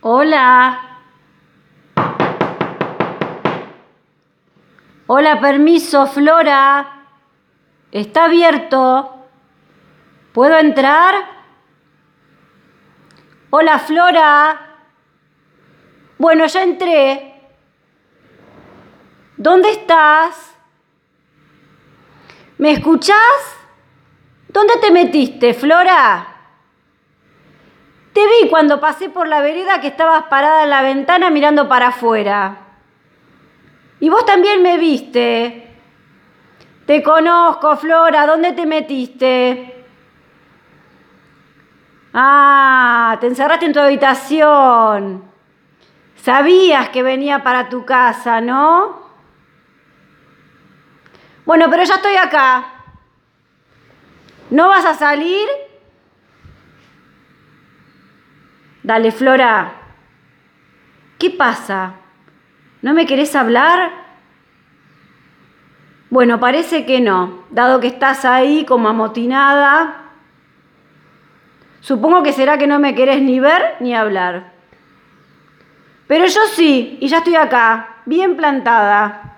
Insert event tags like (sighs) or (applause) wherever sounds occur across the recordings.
Hola. Hola, permiso, Flora. Está abierto. ¿Puedo entrar? Hola, Flora. Bueno, ya entré. ¿Dónde estás? ¿Me escuchás? ¿Dónde te metiste, Flora? Cuando pasé por la vereda que estabas parada en la ventana mirando para afuera. Y vos también me viste. Te conozco, Flora. ¿Dónde te metiste? Ah, te encerraste en tu habitación. Sabías que venía para tu casa, ¿no? Bueno, pero ya estoy acá. ¿No vas a salir? Dale, Flora. ¿Qué pasa? ¿No me querés hablar? Bueno, parece que no, dado que estás ahí como amotinada. Supongo que será que no me querés ni ver ni hablar. Pero yo sí, y ya estoy acá, bien plantada.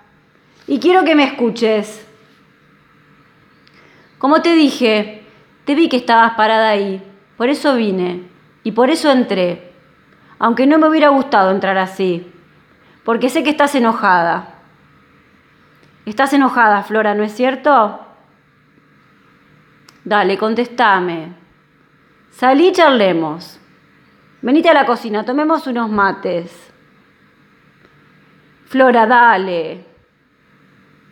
Y quiero que me escuches. Como te dije, te vi que estabas parada ahí. Por eso vine. Y por eso entré. Aunque no me hubiera gustado entrar así. Porque sé que estás enojada. Estás enojada, Flora, ¿no es cierto? Dale, contestame. Salí y charlemos. Venite a la cocina, tomemos unos mates. Flora, dale.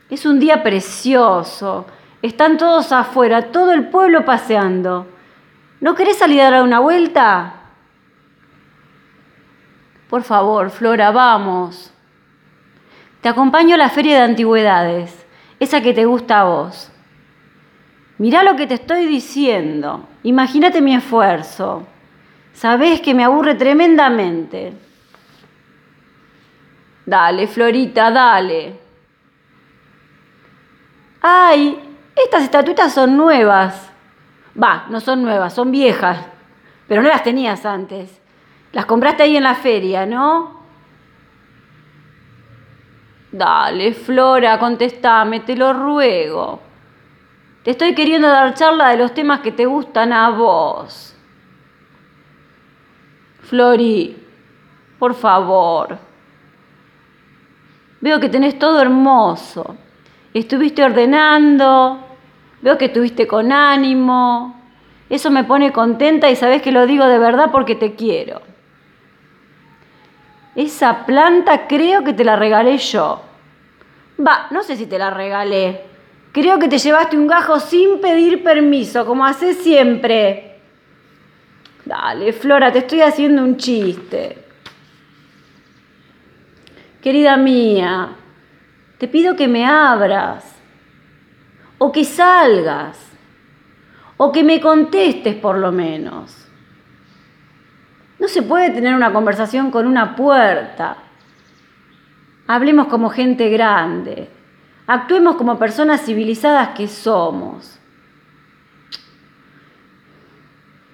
Es un día precioso. Están todos afuera, todo el pueblo paseando. ¿No querés salir a dar una vuelta? Por favor, Flora, vamos. Te acompaño a la feria de antigüedades, esa que te gusta a vos. Mirá lo que te estoy diciendo. Imagínate mi esfuerzo. Sabés que me aburre tremendamente. Dale, Florita, dale. Ay, estas estatuitas son nuevas. Va, no son nuevas, son viejas. Pero no las tenías antes. Las compraste ahí en la feria, ¿no? Dale, Flora, contestame, te lo ruego. Te estoy queriendo dar charla de los temas que te gustan a vos. Flori, por favor. Veo que tenés todo hermoso. Estuviste ordenando, veo que estuviste con ánimo. Eso me pone contenta y sabes que lo digo de verdad porque te quiero. Esa planta creo que te la regalé yo. Va, no sé si te la regalé. Creo que te llevaste un gajo sin pedir permiso, como haces siempre. Dale, Flora, te estoy haciendo un chiste. Querida mía, te pido que me abras, o que salgas, o que me contestes por lo menos. No se puede tener una conversación con una puerta. Hablemos como gente grande. Actuemos como personas civilizadas que somos.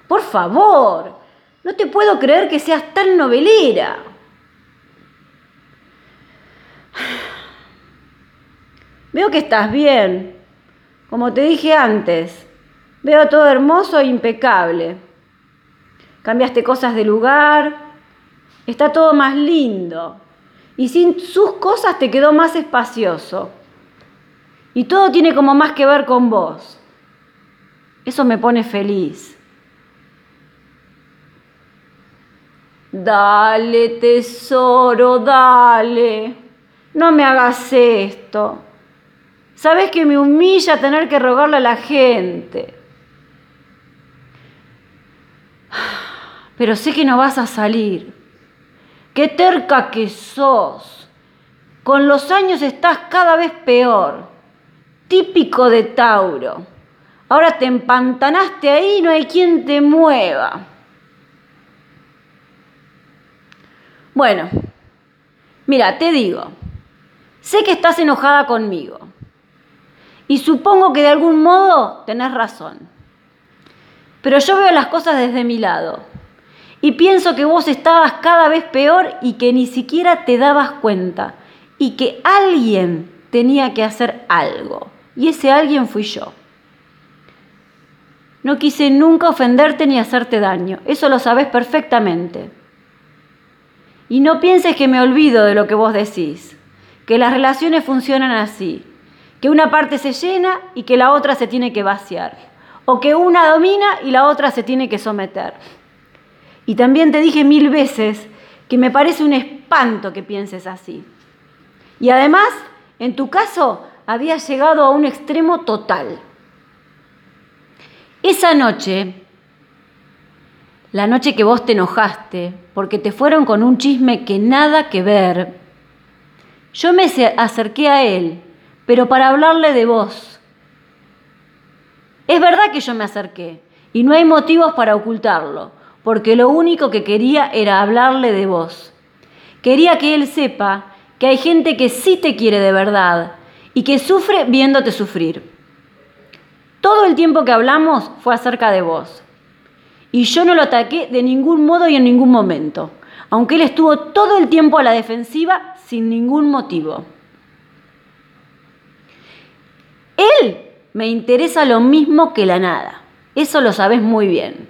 Por favor, no te puedo creer que seas tan novelera. (sighs) Veo que estás bien. Como te dije antes, veo todo hermoso e impecable. Cambiaste cosas de lugar, está todo más lindo. Y sin sus cosas te quedó más espacioso. Y todo tiene como más que ver con vos. Eso me pone feliz. Dale, tesoro, dale. No me hagas esto. Sabes que me humilla tener que rogarle a la gente. Pero sé que no vas a salir. Qué terca que sos. Con los años estás cada vez peor. Típico de Tauro. Ahora te empantanaste ahí y no hay quien te mueva. Bueno, mira, te digo, sé que estás enojada conmigo. Y supongo que de algún modo tenés razón. Pero yo veo las cosas desde mi lado. y pienso que vos estabas cada vez peor y que ni siquiera te dabas cuenta y que alguien tenía que hacer algo. Y ese alguien fui yo. No quise nunca ofenderte ni hacerte daño, eso lo sabes perfectamente. Y no pienses que me olvido de lo que vos decís, que las relaciones funcionan así, que una parte se llena y que la otra se tiene que vaciar, o que una domina y la otra se tiene que someter. Y también te dije mil veces que me parece un espanto que pienses así. Y además, en tu caso, había llegado a un extremo total. Esa noche, la noche que vos te enojaste, porque te fueron con un chisme que nada que ver, yo me acerqué a él, pero para hablarle de vos. Es verdad que yo me acerqué, y no hay motivos para ocultarlo, porque lo único que quería era hablarle de vos. Quería que él sepa que hay gente que sí te quiere de verdad y que sufre viéndote sufrir. Todo el tiempo que hablamos fue acerca de vos. Y yo no lo ataqué de ningún modo y en ningún momento, aunque él estuvo todo el tiempo a la defensiva sin ningún motivo. Él me interesa lo mismo que la nada, eso lo sabes muy bien.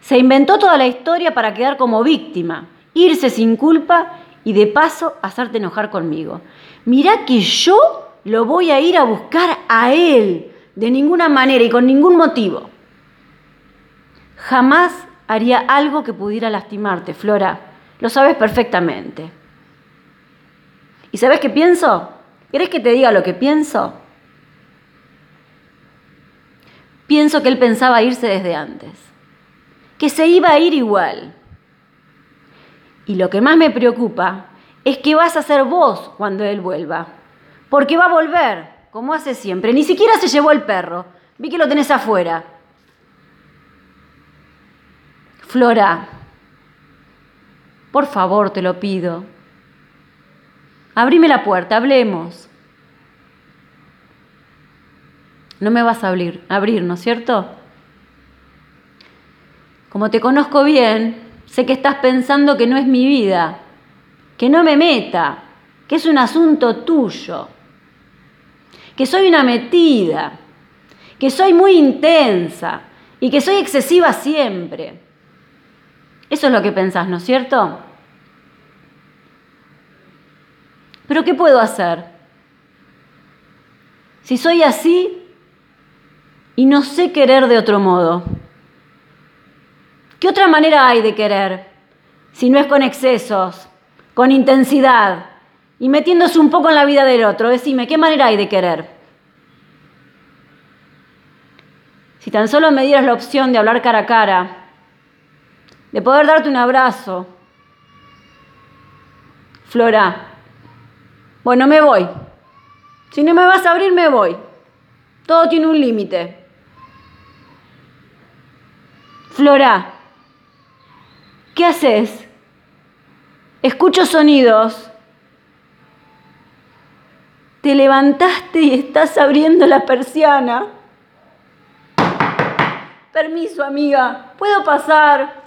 Se inventó toda la historia para quedar como víctima, irse sin culpa y de paso hacerte enojar conmigo. Mirá que yo lo voy a ir a buscar a él de ninguna manera y con ningún motivo. Jamás haría algo que pudiera lastimarte, Flora. Lo sabes perfectamente. ¿Y sabes qué pienso? ¿Querés que te diga lo que pienso? Pienso que él pensaba irse desde antes, que se iba a ir igual. Y lo que más me preocupa es que vas a ser vos cuando él vuelva, porque va a volver como hace siempre. Ni siquiera se llevó el perro. Vi que lo tenés afuera. Flora, por favor, te lo pido. Abrime la puerta, hablemos. No me vas a abrir, abrir, ¿no es cierto? Como te conozco bien, sé que estás pensando que no es mi vida, que no me meta, que es un asunto tuyo que soy una metida, que soy muy intensa y que soy excesiva siempre. Eso es lo que pensás, ¿no es cierto? Pero ¿qué puedo hacer? Si soy así y no sé querer de otro modo. ¿Qué otra manera hay de querer si no es con excesos, con intensidad, y metiéndose un poco en la vida del otro. Decime, ¿qué manera hay de querer? Si tan solo me dieras la opción de hablar cara a cara, de poder darte un abrazo. Flora, bueno, me voy. Si no me vas a abrir, me voy. Todo tiene un límite. Flora, ¿qué haces? Escucho sonidos. Te levantaste y estás abriendo la persiana. Permiso, amiga, ¿puedo pasar?